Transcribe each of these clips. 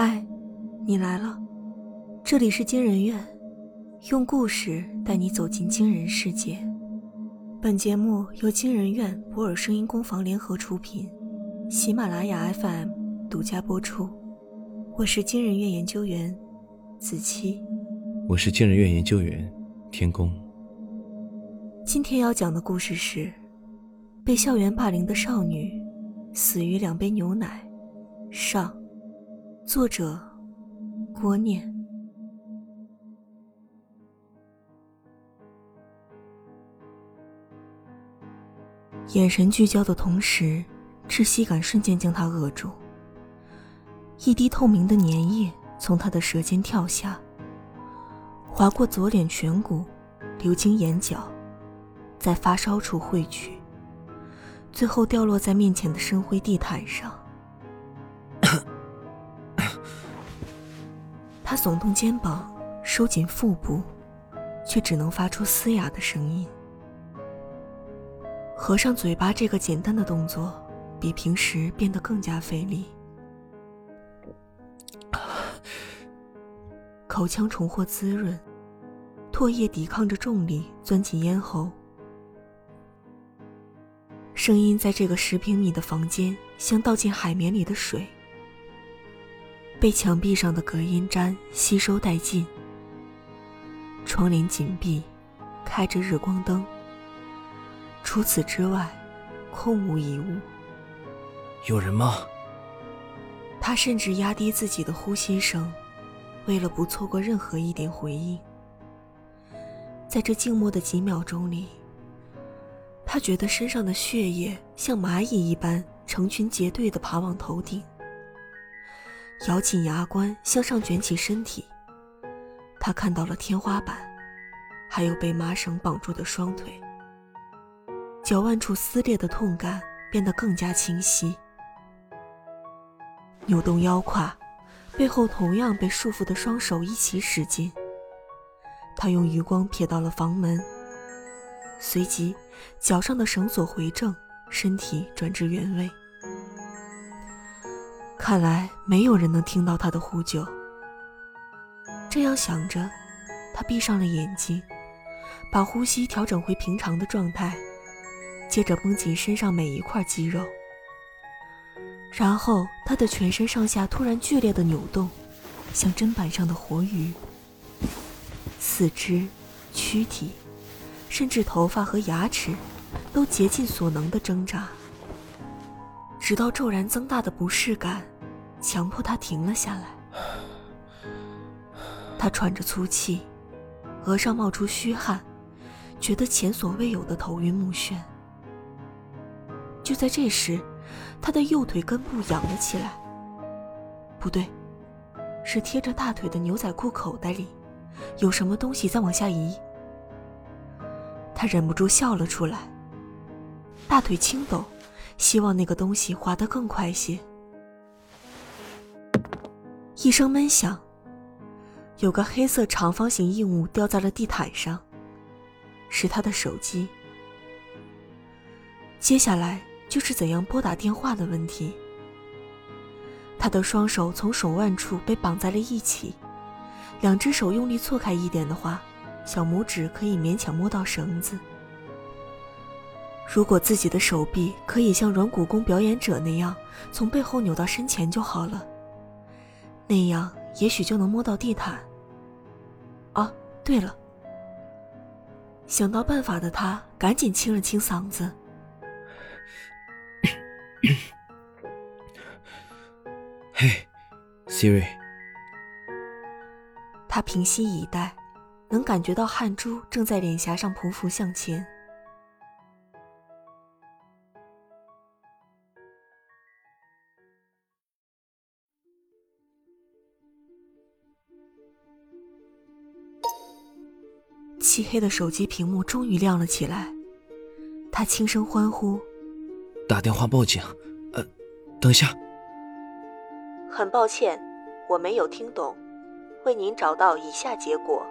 嗨，你来了，这里是惊人院，用故事带你走进惊人世界。本节目由惊人院博尔声音工坊联合出品，喜马拉雅 FM 独家播出。我是惊人院研究员子期，我是惊人院研究员天宫。今天要讲的故事是：被校园霸凌的少女死于两杯牛奶。上，作者郭念。眼神聚焦的同时，窒息感瞬间将他扼住。一滴透明的粘液从他的舌尖跳下，划过左脸颧骨，流经眼角，在发梢处汇聚，最后掉落在面前的深灰地毯上。他耸动肩膀，收紧腹部，却只能发出嘶哑的声音。合上嘴巴这个简单的动作，比平时变得更加费力。口腔重获滋润，唾液抵抗着重力钻进咽喉。声音在这个十平米的房间，像倒进海绵里的水。被墙壁上的隔音毡吸收殆尽，窗帘紧闭，开着日光灯。除此之外，空无一物。有人吗？他甚至压低自己的呼吸声，为了不错过任何一点回应。在这静默的几秒钟里，他觉得身上的血液像蚂蚁一般成群结队地爬往头顶。咬紧牙关，向上卷起身体。他看到了天花板，还有被麻绳绑住的双腿。脚腕处撕裂的痛感变得更加清晰。扭动腰胯，背后同样被束缚的双手一起使劲。他用余光瞥到了房门，随即脚上的绳索回正，身体转至原位。看来没有人能听到他的呼救。这样想着，他闭上了眼睛，把呼吸调整回平常的状态，接着绷紧身上每一块肌肉。然后，他的全身上下突然剧烈的扭动，像砧板上的活鱼。四肢、躯体，甚至头发和牙齿，都竭尽所能的挣扎。直到骤然增大的不适感，强迫他停了下来。他喘着粗气，额上冒出虚汗，觉得前所未有的头晕目眩。就在这时，他的右腿根部痒了起来。不对，是贴着大腿的牛仔裤口袋里，有什么东西在往下移。他忍不住笑了出来。大腿轻抖。希望那个东西滑得更快些。一声闷响，有个黑色长方形硬物掉在了地毯上，是他的手机。接下来就是怎样拨打电话的问题。他的双手从手腕处被绑在了一起，两只手用力错开一点的话，小拇指可以勉强摸到绳子。如果自己的手臂可以像软骨功表演者那样从背后扭到身前就好了，那样也许就能摸到地毯。啊，对了，想到办法的他赶紧清了清嗓子。嘿，Siri。他屏息以待，能感觉到汗珠正在脸颊上匍匐向前。漆黑的手机屏幕终于亮了起来，他轻声欢呼：“打电话报警！”呃，等一下。很抱歉，我没有听懂，为您找到以下结果。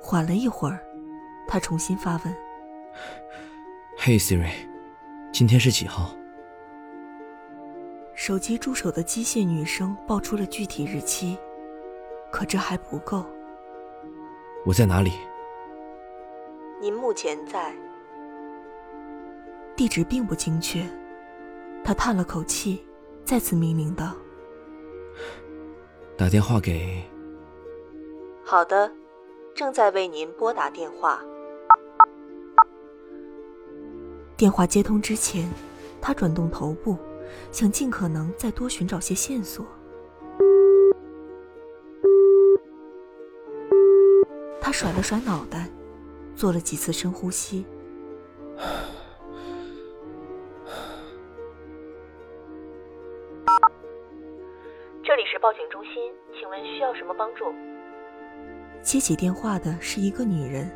缓了一会儿，他重新发问：“Hey Siri，今天是几号？”手机助手的机械女声报出了具体日期，可这还不够。我在哪里？您目前在。地址并不精确，他叹了口气，再次命令道：“打电话给……好的，正在为您拨打电话。”电话接通之前，他转动头部，想尽可能再多寻找些线索。他甩了甩脑袋，做了几次深呼吸。这里是报警中心，请问需要什么帮助？接起电话的是一个女人，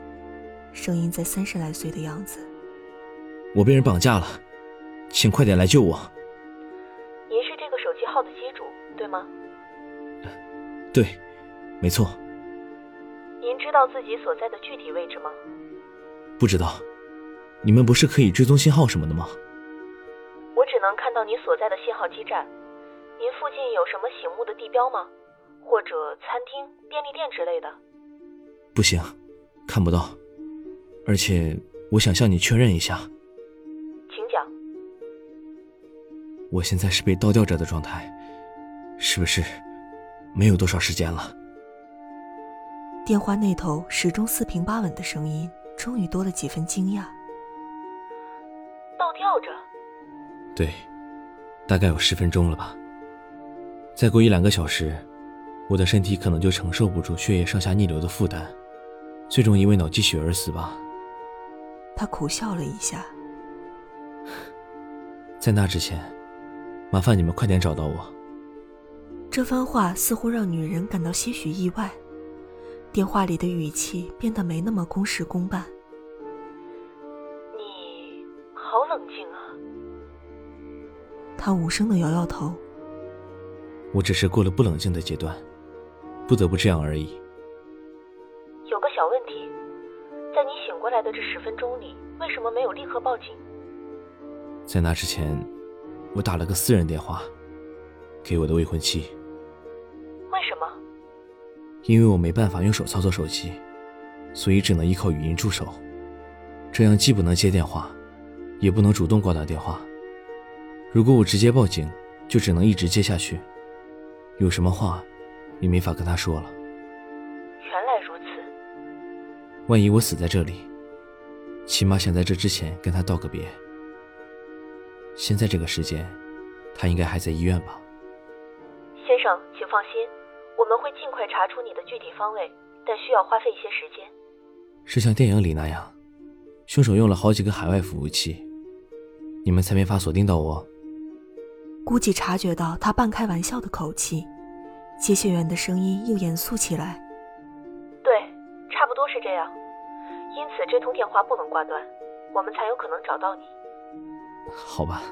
声音在三十来岁的样子。我被人绑架了，请快点来救我。您是这个手机号的机主，对吗？对，没错。您知道自己所在的具体位置吗？不知道。你们不是可以追踪信号什么的吗？我只能看到你所在的信号基站。您附近有什么醒目的地标吗？或者餐厅、便利店之类的？不行，看不到。而且，我想向你确认一下。请讲。我现在是被倒吊着的状态，是不是没有多少时间了？电话那头始终四平八稳的声音，终于多了几分惊讶。倒吊着？对，大概有十分钟了吧。再过一两个小时，我的身体可能就承受不住血液上下逆流的负担，最终因为脑积血而死吧。他苦笑了一下。在那之前，麻烦你们快点找到我。这番话似乎让女人感到些许意外，电话里的语气变得没那么公事公办。你好冷静啊。他无声的摇摇头。我只是过了不冷静的阶段，不得不这样而已。有个小问题，在你醒过来的这十分钟里，为什么没有立刻报警？在那之前，我打了个私人电话，给我的未婚妻。因为我没办法用手操作手机，所以只能依靠语音助手。这样既不能接电话，也不能主动挂断电话。如果我直接报警，就只能一直接下去。有什么话，也没法跟他说了。原来如此。万一我死在这里，起码想在这之前跟他道个别。现在这个时间，他应该还在医院吧？先生，请放心，我们会尽快查出你的具体方位，但需要花费一些时间。是像电影里那样，凶手用了好几个海外服务器，你们才没法锁定到我？估计察觉到他半开玩笑的口气，接线员的声音又严肃起来。对，差不多是这样。因此这通电话不能挂断，我们才有可能找到你。好吧，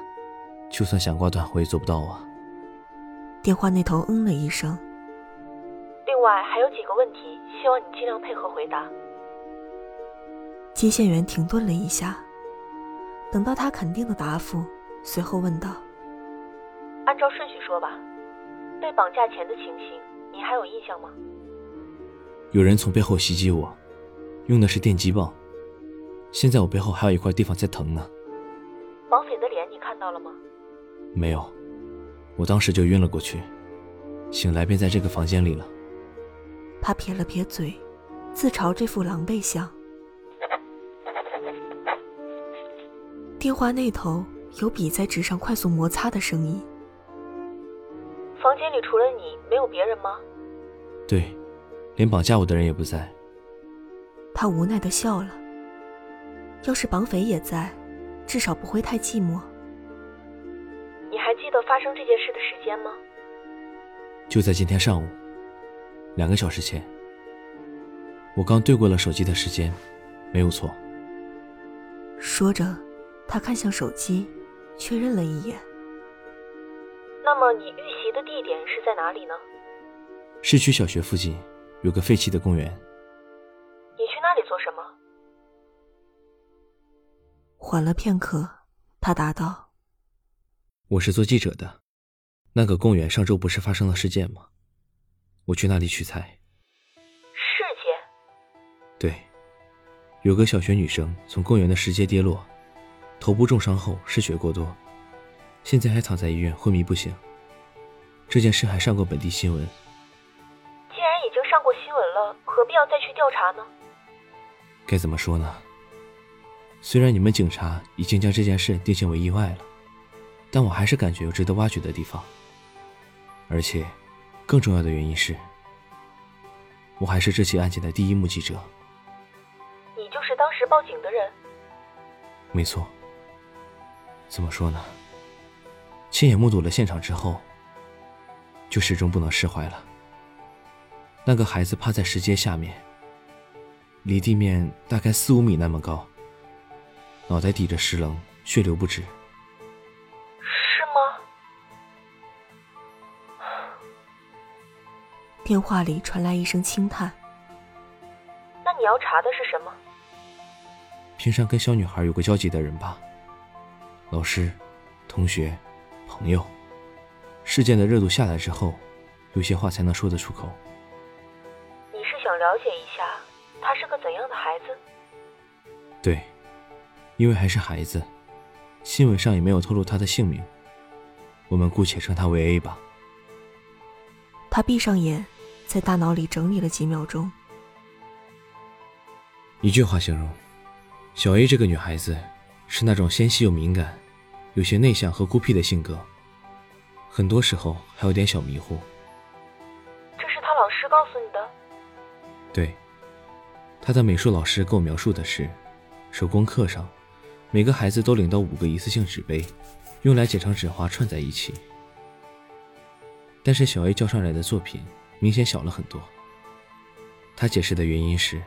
就算想挂断，我也做不到啊。电话那头嗯了一声。另外还有几个问题，希望你尽量配合回答。接线员停顿了一下，等到他肯定的答复，随后问道。按照顺序说吧，被绑架前的情形，你还有印象吗？有人从背后袭击我，用的是电击棒。现在我背后还有一块地方在疼呢。绑匪的脸你看到了吗？没有，我当时就晕了过去，醒来便在这个房间里了。他撇了撇嘴，自嘲这副狼狈相。电话那头有笔在纸上快速摩擦的声音。房间里除了你，没有别人吗？对，连绑架我的人也不在。他无奈的笑了。要是绑匪也在，至少不会太寂寞。你还记得发生这件事的时间吗？就在今天上午，两个小时前。我刚对过了手机的时间，没有错。说着，他看向手机，确认了一眼。那么你遇袭的地点是在哪里呢？市区小学附近有个废弃的公园。你去那里做什么？缓了片刻，他答道：“我是做记者的。”那个公园上周不是发生了事件吗？我去那里取材。事件？对，有个小学女生从公园的石阶跌落，头部重伤后失血过多，现在还躺在医院昏迷不醒。这件事还上过本地新闻。既然已经上过新闻了，何必要再去调查呢？该怎么说呢？虽然你们警察已经将这件事定性为意外了，但我还是感觉有值得挖掘的地方。而且，更重要的原因是，我还是这起案件的第一目击者。你就是当时报警的人？没错。怎么说呢？亲眼目睹了现场之后，就始终不能释怀了。那个孩子趴在石阶下面，离地面大概四五米那么高。脑袋抵着石棱，血流不止。电话里传来一声轻叹。那你要查的是什么？平常跟小女孩有过交集的人吧，老师、同学、朋友。事件的热度下来之后，有些话才能说得出口。你是想了解一下他是个怎样的孩子？对。因为还是孩子，新闻上也没有透露他的姓名，我们姑且称他为 A 吧。他闭上眼，在大脑里整理了几秒钟。一句话形容，小 A 这个女孩子是那种纤细又敏感，有些内向和孤僻的性格，很多时候还有点小迷糊。这是他老师告诉你的？对，他的美术老师给我描述的是，手工课上。每个孩子都领到五个一次性纸杯，用来剪成纸花串在一起。但是小 A 交上来的作品明显小了很多。他解释的原因是，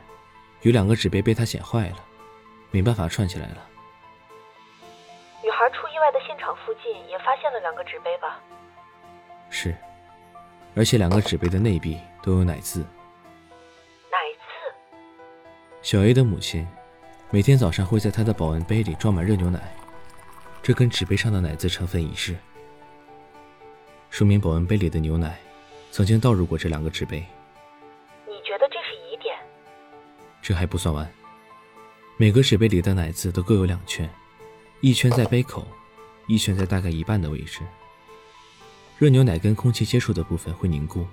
有两个纸杯被他剪坏了，没办法串起来了。女孩出意外的现场附近也发现了两个纸杯吧？是，而且两个纸杯的内壁都有奶渍。奶渍？小 A 的母亲。每天早上会在她的保温杯里装满热牛奶，这跟纸杯上的奶渍成分一致，说明保温杯里的牛奶曾经倒入过这两个纸杯。你觉得这是疑点？这还不算完，每个纸杯里的奶渍都各有两圈，一圈在杯口，一圈在大概一半的位置。热牛奶跟空气接触的部分会凝固，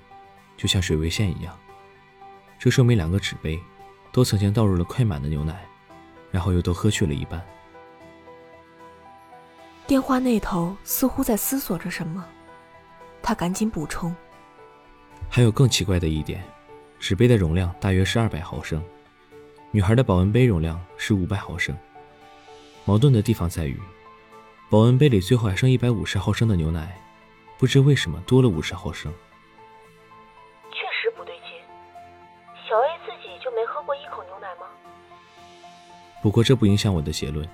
就像水位线一样，这说明两个纸杯都曾经倒入了快满的牛奶。然后又都喝去了一半。电话那头似乎在思索着什么，他赶紧补充：“还有更奇怪的一点，纸杯的容量大约是二百毫升，女孩的保温杯容量是五百毫升。矛盾的地方在于，保温杯里最后还剩一百五十毫升的牛奶，不知为什么多了五十毫升。确实不对劲，小 A 自己就没喝过一口牛奶吗？”不过这不影响我的结论。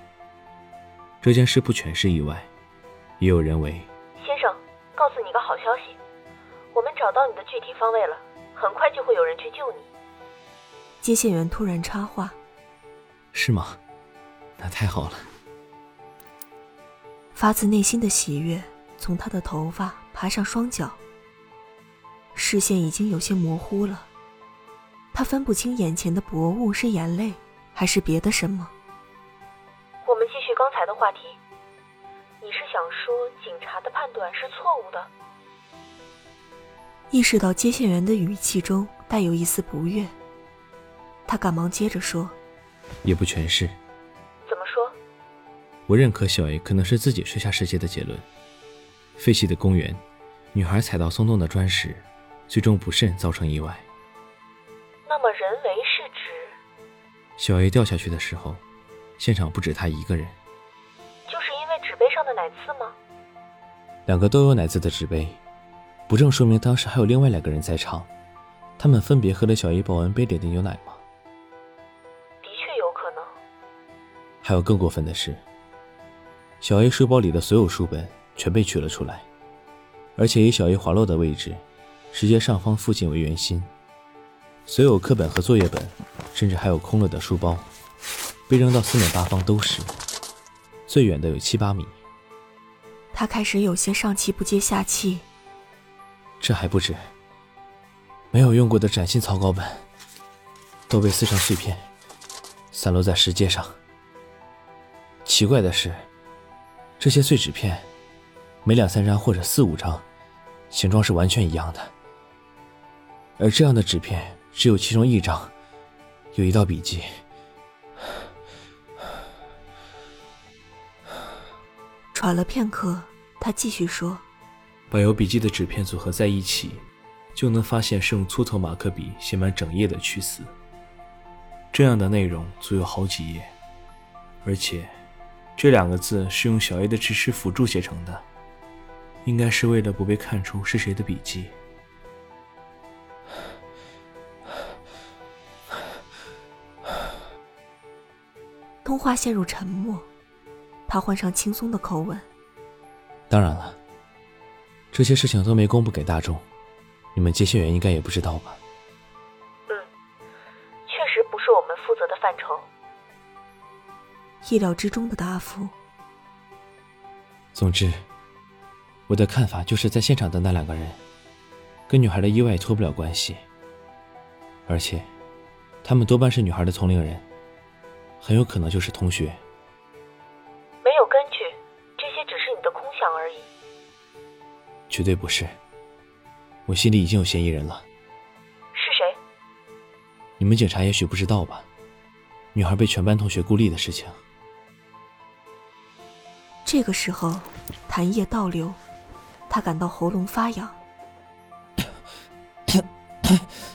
这件事不全是意外，也有人为。先生，告诉你个好消息，我们找到你的具体方位了，很快就会有人去救你。接线员突然插话：“是吗？那太好了。”发自内心的喜悦从他的头发爬上双脚，视线已经有些模糊了，他分不清眼前的薄雾是眼泪。还是别的什么？我们继续刚才的话题。你是想说警察的判断是错误的？意识到接线员的语气中带有一丝不悦，他赶忙接着说：“也不全是。怎么说？我认可小 A 可能是自己摔下世界的结论。废弃的公园，女孩踩到松动的砖石，最终不慎造成意外。那么人为是指？小 A 掉下去的时候，现场不止他一个人。就是因为纸杯上的奶渍吗？两个都有奶渍的纸杯，不正说明当时还有另外两个人在场？他们分别喝了小 A 保温杯里的牛奶吗？的确有可能。还有更过分的是，小 A 书包里的所有书本全被取了出来，而且以小 A 滑落的位置，石阶上方附近为圆心。所有课本和作业本，甚至还有空了的书包，被扔到四面八方都是，最远的有七八米。他开始有些上气不接下气，这还不止，没有用过的崭新草稿本都被撕成碎片，散落在石阶上。奇怪的是，这些碎纸片，每两三张或者四五张，形状是完全一样的。而这样的纸片，只有其中一张有一道笔记。喘了片刻，他继续说：“把有笔记的纸片组合在一起，就能发现是用粗头马克笔写满整页的去死。这样的内容足有好几页，而且。”这两个字是用小 A 的直尺辅助写成的，应该是为了不被看出是谁的笔记。通话陷入沉默，他换上轻松的口吻：“当然了，这些事情都没公布给大众，你们接线员应该也不知道吧？”“嗯，确实不是我们负责的范畴。”意料之中的答复。总之，我的看法就是在现场的那两个人，跟女孩的意外脱不了关系。而且，他们多半是女孩的同龄人，很有可能就是同学。绝对不是，我心里已经有嫌疑人了。是谁？你们警察也许不知道吧？女孩被全班同学孤立的事情。这个时候，痰液倒流，他感到喉咙发痒。